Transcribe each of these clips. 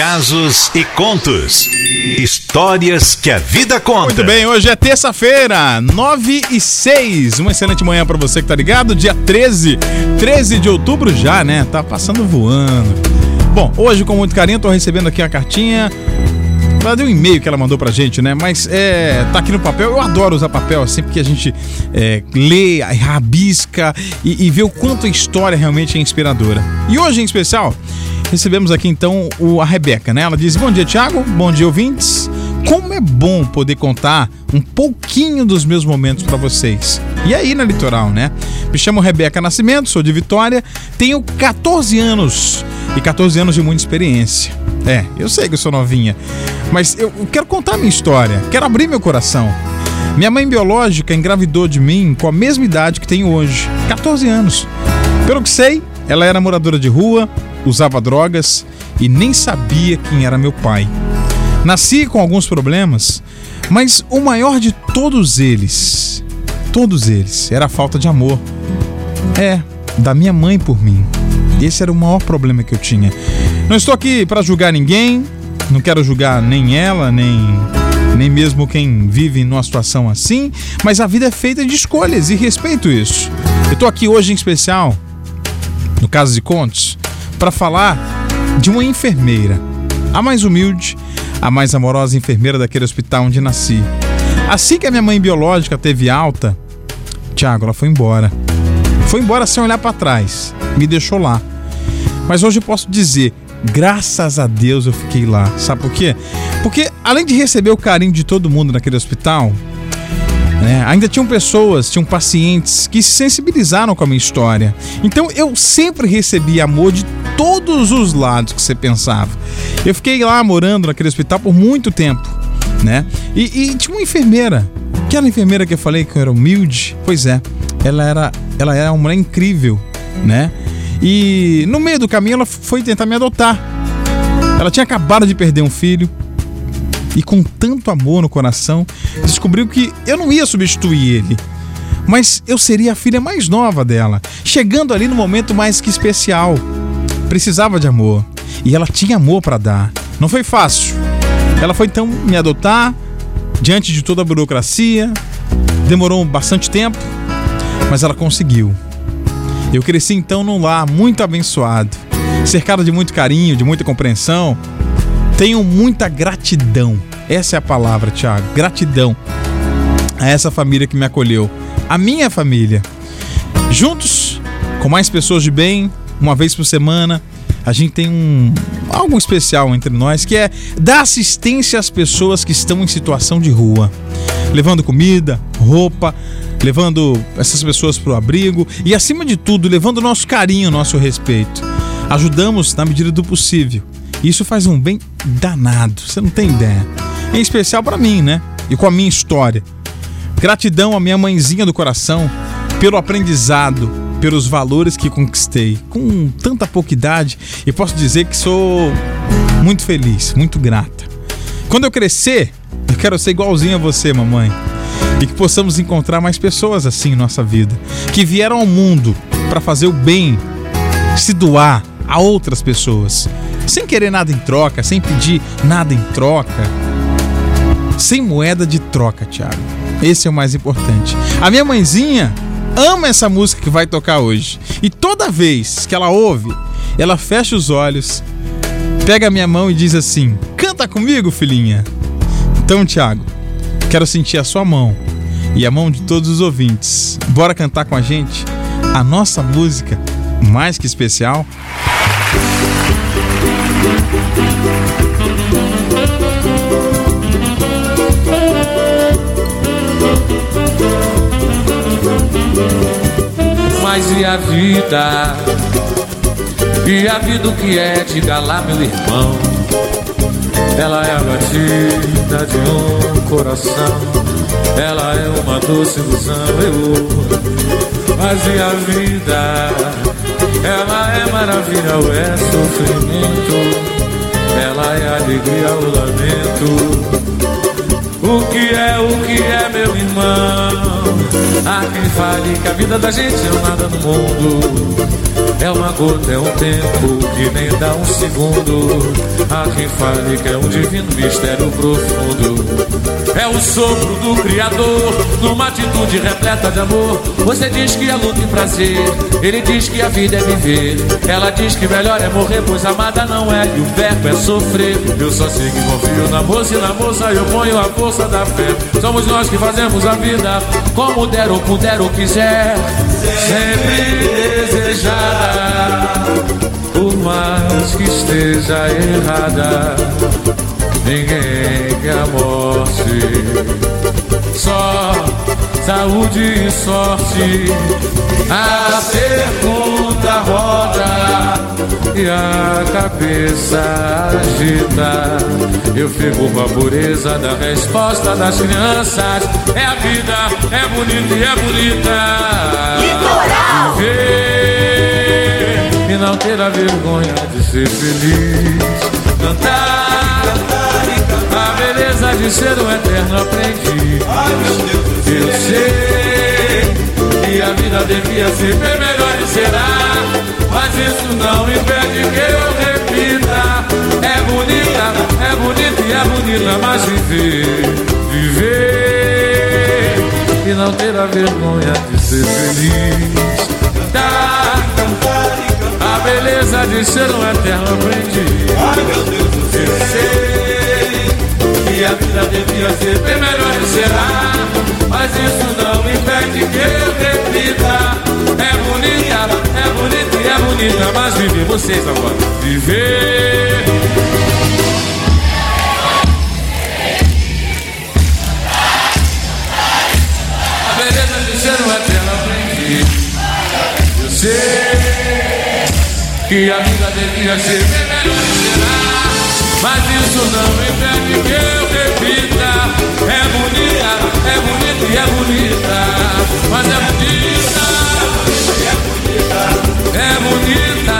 casos e contos. Histórias que a vida conta. Muito bem, hoje é terça-feira, 9 e 6. Uma excelente manhã para você que tá ligado. Dia 13, 13 de outubro já, né? Tá passando voando. Bom, hoje com muito carinho tô recebendo aqui a cartinha ela deu um e-mail que ela mandou pra gente, né? Mas é, tá aqui no papel. Eu adoro usar papel assim, porque a gente é, lê, rabisca e, e vê o quanto a história realmente é inspiradora. E hoje, em especial, recebemos aqui então o, a Rebeca, né? Ela diz: Bom dia, Tiago. Bom dia, ouvintes. Como é bom poder contar um pouquinho dos meus momentos para vocês. E aí na litoral, né? Me chamo Rebeca Nascimento, sou de Vitória, tenho 14 anos e 14 anos de muita experiência. É, eu sei que eu sou novinha, mas eu quero contar minha história, quero abrir meu coração. Minha mãe biológica engravidou de mim com a mesma idade que tenho hoje, 14 anos. Pelo que sei, ela era moradora de rua, usava drogas e nem sabia quem era meu pai. Nasci com alguns problemas, mas o maior de todos eles, todos eles, era a falta de amor. É, da minha mãe por mim. Esse era o maior problema que eu tinha. Não estou aqui para julgar ninguém, não quero julgar nem ela, nem nem mesmo quem vive numa situação assim, mas a vida é feita de escolhas e respeito isso. Eu estou aqui hoje em especial, no caso de contos, para falar de uma enfermeira, a mais humilde, a mais amorosa enfermeira daquele hospital onde nasci. Assim que a minha mãe biológica teve alta, Tiago, ela foi embora. Foi embora sem olhar para trás, me deixou lá. Mas hoje eu posso dizer, graças a Deus eu fiquei lá. Sabe por quê? Porque além de receber o carinho de todo mundo naquele hospital, né, ainda tinham pessoas, tinham pacientes que se sensibilizaram com a minha história. Então eu sempre recebi amor de todos os lados que você pensava. Eu fiquei lá morando naquele hospital por muito tempo, né? E, e tinha uma enfermeira, aquela enfermeira que eu falei que era humilde, pois é, ela era, ela era uma mulher incrível, né? E no meio do caminho ela foi tentar me adotar. Ela tinha acabado de perder um filho e com tanto amor no coração, descobriu que eu não ia substituir ele, mas eu seria a filha mais nova dela, chegando ali no momento mais que especial. Precisava de amor e ela tinha amor para dar. Não foi fácil. Ela foi então me adotar diante de toda a burocracia. Demorou bastante tempo, mas ela conseguiu. Eu cresci então num lar muito abençoado, cercado de muito carinho, de muita compreensão. Tenho muita gratidão. Essa é a palavra, Tiago. Gratidão a essa família que me acolheu, a minha família. Juntos, com mais pessoas de bem, uma vez por semana, a gente tem um algo especial entre nós que é dar assistência às pessoas que estão em situação de rua, levando comida, roupa, levando essas pessoas para o abrigo e, acima de tudo, levando nosso carinho, nosso respeito. Ajudamos na medida do possível. Isso faz um bem danado, você não tem ideia. Em especial para mim, né? E com a minha história. Gratidão à minha mãezinha do coração pelo aprendizado, pelos valores que conquistei. Com tanta pouca idade, e posso dizer que sou muito feliz, muito grata. Quando eu crescer, eu quero ser igualzinho a você, mamãe e que possamos encontrar mais pessoas assim em nossa vida, que vieram ao mundo para fazer o bem, se doar a outras pessoas, sem querer nada em troca, sem pedir nada em troca, sem moeda de troca, Thiago. Esse é o mais importante. A minha mãezinha ama essa música que vai tocar hoje. E toda vez que ela ouve, ela fecha os olhos, pega a minha mão e diz assim: Canta comigo, filhinha. Então, Thiago, quero sentir a sua mão e a mão de todos os ouvintes. Bora cantar com a gente a nossa música mais que especial? Mas e a vida? E a vida o que é? Diga lá, meu irmão. Ela é a batida de um coração ela é uma doce ilusão, eu Mas e a vida? Ela é maravilha ou é sofrimento? Ela é alegria ou lamento? O que é, o que é, meu irmão? Há quem fale que a vida da gente é nada no mundo É uma gota, é um tempo que nem dá um segundo. Há quem fale que é um divino mistério profundo. É o sopro do Criador, numa atitude repleta de amor. Você diz que a luta e prazer, ele diz que a vida é viver. Ela diz que melhor é morrer, pois amada não é, e o verbo é sofrer. Eu só sei que confio na moça e na moça eu ponho a força da fé. Somos nós que fazemos a vida como der ou puder ou quiser. Sempre desejada, por mais que esteja errada. Ninguém quer a morte, só saúde e sorte. A pergunta roda e a cabeça agita. Eu fico com a pureza da resposta das crianças. É a vida, é bonita e é bonita. Litoral! Viver e não ter a vergonha de ser feliz. Cantar, cantar e cantar. A beleza de ser um eterno aprendiz. Do Eu sei que a vida devia ser bem melhor e será. Mas isso não impede que eu repita. É bonita, é bonita e é bonita, mas viver, viver e não ter a vergonha de ser feliz. Cantar, beleza de ser um eterno aprendiz. Ai meu Deus do Eu céu. sei que a vida devia ser bem melhor e será, mas isso não impede que eu repita. É bonita, é bonita e é bonita, mas viver vocês agora. Viver. Que a vida devia ser melhor e será, mas isso não impede que eu repita. É bonita, é bonita e é bonita, mas é bonita. É bonita,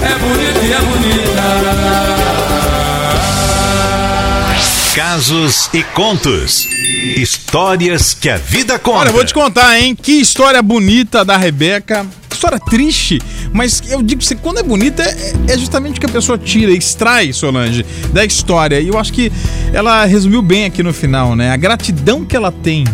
é bonita e é bonita. Casos e contos. Histórias que a vida conta. Olha, eu vou te contar, hein? Que história bonita da Rebeca. História triste, mas eu digo pra você, quando é bonita, é, é justamente o que a pessoa tira, extrai, Solange, da história. E eu acho que ela resumiu bem aqui no final, né? A gratidão que ela tem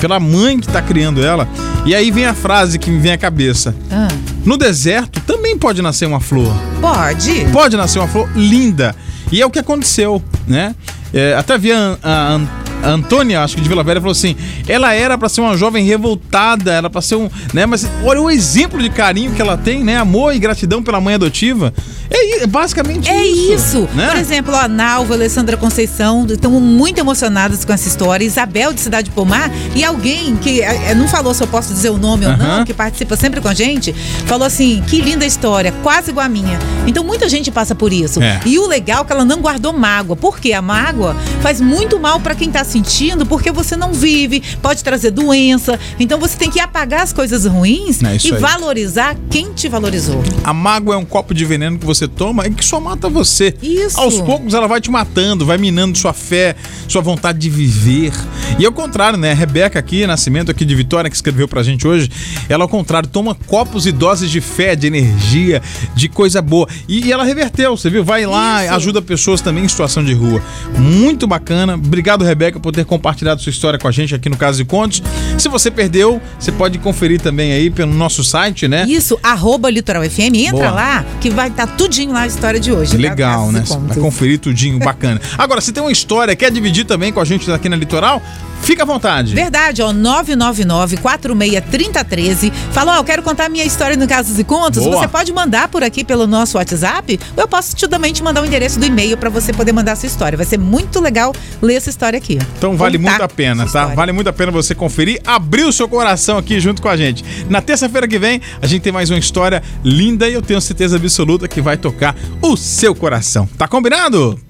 pela mãe que tá criando ela. E aí vem a frase que me vem à cabeça. Ah, No deserto também pode nascer uma flor. pode? Pode nascer uma flor linda. E é o que aconteceu, né? É, até vi a, a, a Antônia, acho que de Vila Velha, falou assim: ela era pra ser uma jovem revoltada, era pra ser um. né? Mas olha o exemplo de carinho que ela tem, né? Amor e gratidão pela mãe adotiva. É, i- basicamente É isso. Né? Por exemplo, a Nalva, a Alessandra Conceição estão muito emocionadas com essa história. Isabel de Cidade Pomar e alguém que eh, não falou se eu posso dizer o nome ou não, que participa sempre com a gente, falou assim: que linda história, quase igual a minha. Então muita gente passa por isso. É. E o legal é que ela não guardou mágoa. Porque a mágoa faz muito mal pra quem tá sentindo, porque você não vive, pode trazer doença. Então você tem que apagar as coisas ruins É e aí. valorizar quem te valorizou. A mágoa é um copo de veneno que você toma e que só mata você. Isso. Aos poucos ela vai te matando, vai minando sua fé, sua vontade de viver. E ao contrário, né? A Rebeca aqui, Nascimento aqui de Vitória, que escreveu pra gente hoje, ela ao contrário, toma copos e doses de fé, de energia, de coisa boa. E, e ela reverteu, você viu? Vai lá, Isso. ajuda pessoas também em situação de rua. Muito bacana. Obrigado, Rebeca, por ter compartilhado sua história com a gente aqui no Caso e Contos. Se você perdeu, você pode conferir também aí pelo nosso site, né? Isso, arroba Litoral FM, entra Boa. lá que vai estar tudinho lá a história de hoje. tá? Legal, né? Vai conferir tudinho, bacana. Agora, se tem uma história, quer dividir também com a gente aqui na Litoral, fica à vontade. Verdade, ó, 999-463013. Falou, ó, eu quero contar minha história no Casos e Contos. Boa. Você pode mandar por aqui pelo nosso WhatsApp, ou eu posso também te mandar o endereço do e-mail para você poder mandar a sua história. Vai ser muito legal ler essa história aqui. Então vale Contar muito a pena, tá? história. Vale muito a pena você conferir, abrir o seu coração aqui junto com a gente. Na terça-feira que vem, a gente tem mais uma história linda e eu tenho certeza absoluta que vai tocar o seu coração. Tá combinado?